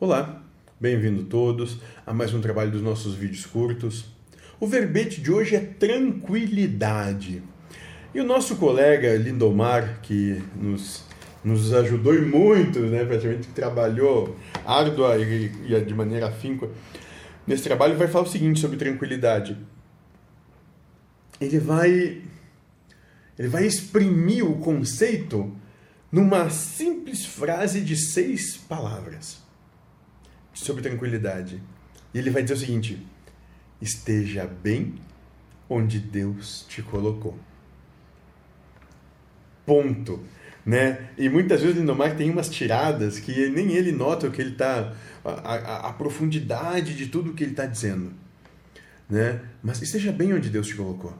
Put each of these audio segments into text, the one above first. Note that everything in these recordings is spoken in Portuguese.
Olá, bem-vindo todos a mais um trabalho dos nossos vídeos curtos. O verbete de hoje é tranquilidade. E o nosso colega Lindomar, que nos, nos ajudou e muito, né, praticamente trabalhou árdua e, e de maneira afinca nesse trabalho, vai falar o seguinte sobre tranquilidade. Ele vai, ele vai exprimir o conceito numa simples frase de seis palavras sobre tranquilidade. E ele vai dizer o seguinte: esteja bem onde Deus te colocou. Ponto. Né? E muitas vezes o Lindomar tem umas tiradas que nem ele nota o que ele está. A, a, a, profundidade de tudo que ele está dizendo. Né? Mas esteja bem onde Deus te colocou.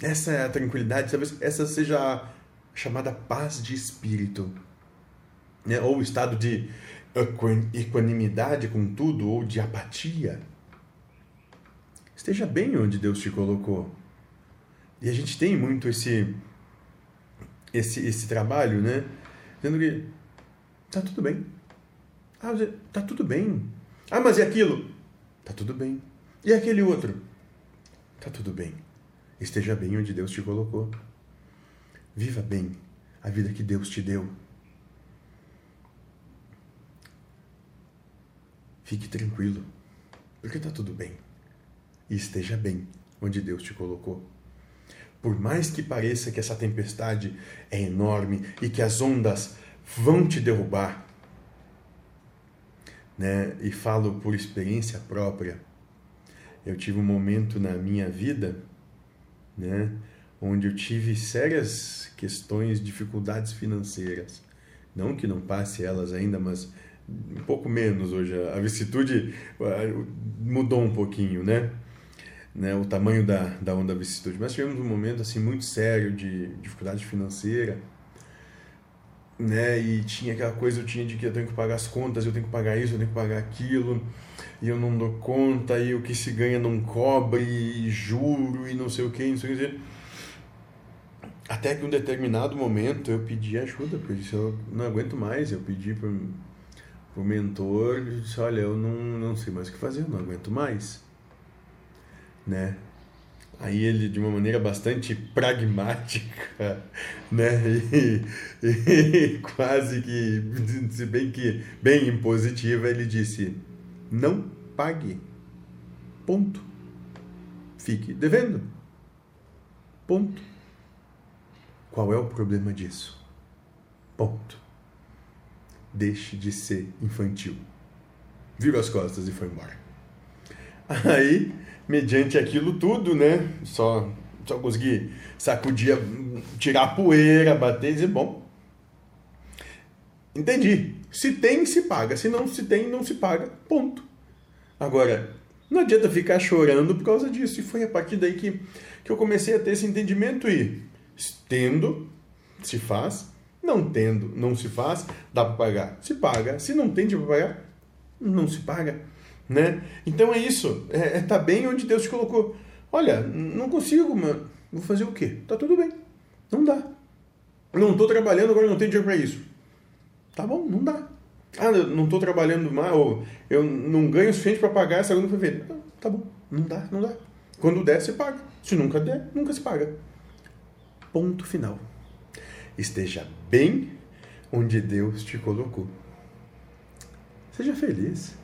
Essa é a tranquilidade, talvez essa seja a chamada paz de espírito. Né? Ou o estado de equanimidade com tudo ou de apatia. Esteja bem onde Deus te colocou. E a gente tem muito esse esse esse trabalho, né? Dizendo que tá tudo bem. Ah, tá tudo bem. Ah, mas e aquilo? Tá tudo bem. E aquele outro? Tá tudo bem. Esteja bem onde Deus te colocou. Viva bem a vida que Deus te deu. Fique tranquilo, porque está tudo bem. E esteja bem onde Deus te colocou. Por mais que pareça que essa tempestade é enorme e que as ondas vão te derrubar, né? E falo por experiência própria. Eu tive um momento na minha vida, né, onde eu tive sérias questões, dificuldades financeiras. Não que não passe elas ainda, mas um pouco menos hoje. A vicissitude mudou um pouquinho, né? né? O tamanho da, da onda vicissitude. Mas tivemos um momento assim muito sério de dificuldade financeira, né? E tinha aquela coisa, eu tinha de que eu tenho que pagar as contas, eu tenho que pagar isso, eu tenho que pagar aquilo, e eu não dou conta, e o que se ganha não cobre, e juro, e não sei o que, não sei o que. Até que um determinado momento eu pedi ajuda, porque eu disse, eu não aguento mais, eu pedi para o mentor disse, olha, eu não, não sei mais o que fazer, eu não aguento mais. Né? Aí ele, de uma maneira bastante pragmática, né? E, e, quase que, se bem que bem impositiva, ele disse: não pague. Ponto. Fique devendo. Ponto. Qual é o problema disso? Ponto deixe de ser infantil. Virou as costas e foi embora. Aí, mediante aquilo tudo, né? Só, só consegui sacudir, tirar a poeira, bater e dizer, bom, entendi. Se tem, se paga. Se não se tem, não se paga. Ponto. Agora, não adianta ficar chorando por causa disso. E foi a partir daí que, que eu comecei a ter esse entendimento e tendo, se faz, não tendo, não se faz, dá para pagar. Se paga. Se não tem de pagar, não se paga. Né? Então é isso. É, é tá bem onde Deus te colocou. Olha, não consigo, mano. Vou fazer o quê? Tá tudo bem. Não dá. Não estou trabalhando, agora não tenho dinheiro para isso. Tá bom, não dá. Ah, não estou trabalhando mais, ou eu não ganho o suficiente para pagar essa segunda fevereiro. Tá bom, não dá, não dá. Quando der, se paga. Se nunca der, nunca se paga. Ponto final. Esteja bem onde Deus te colocou. Seja feliz.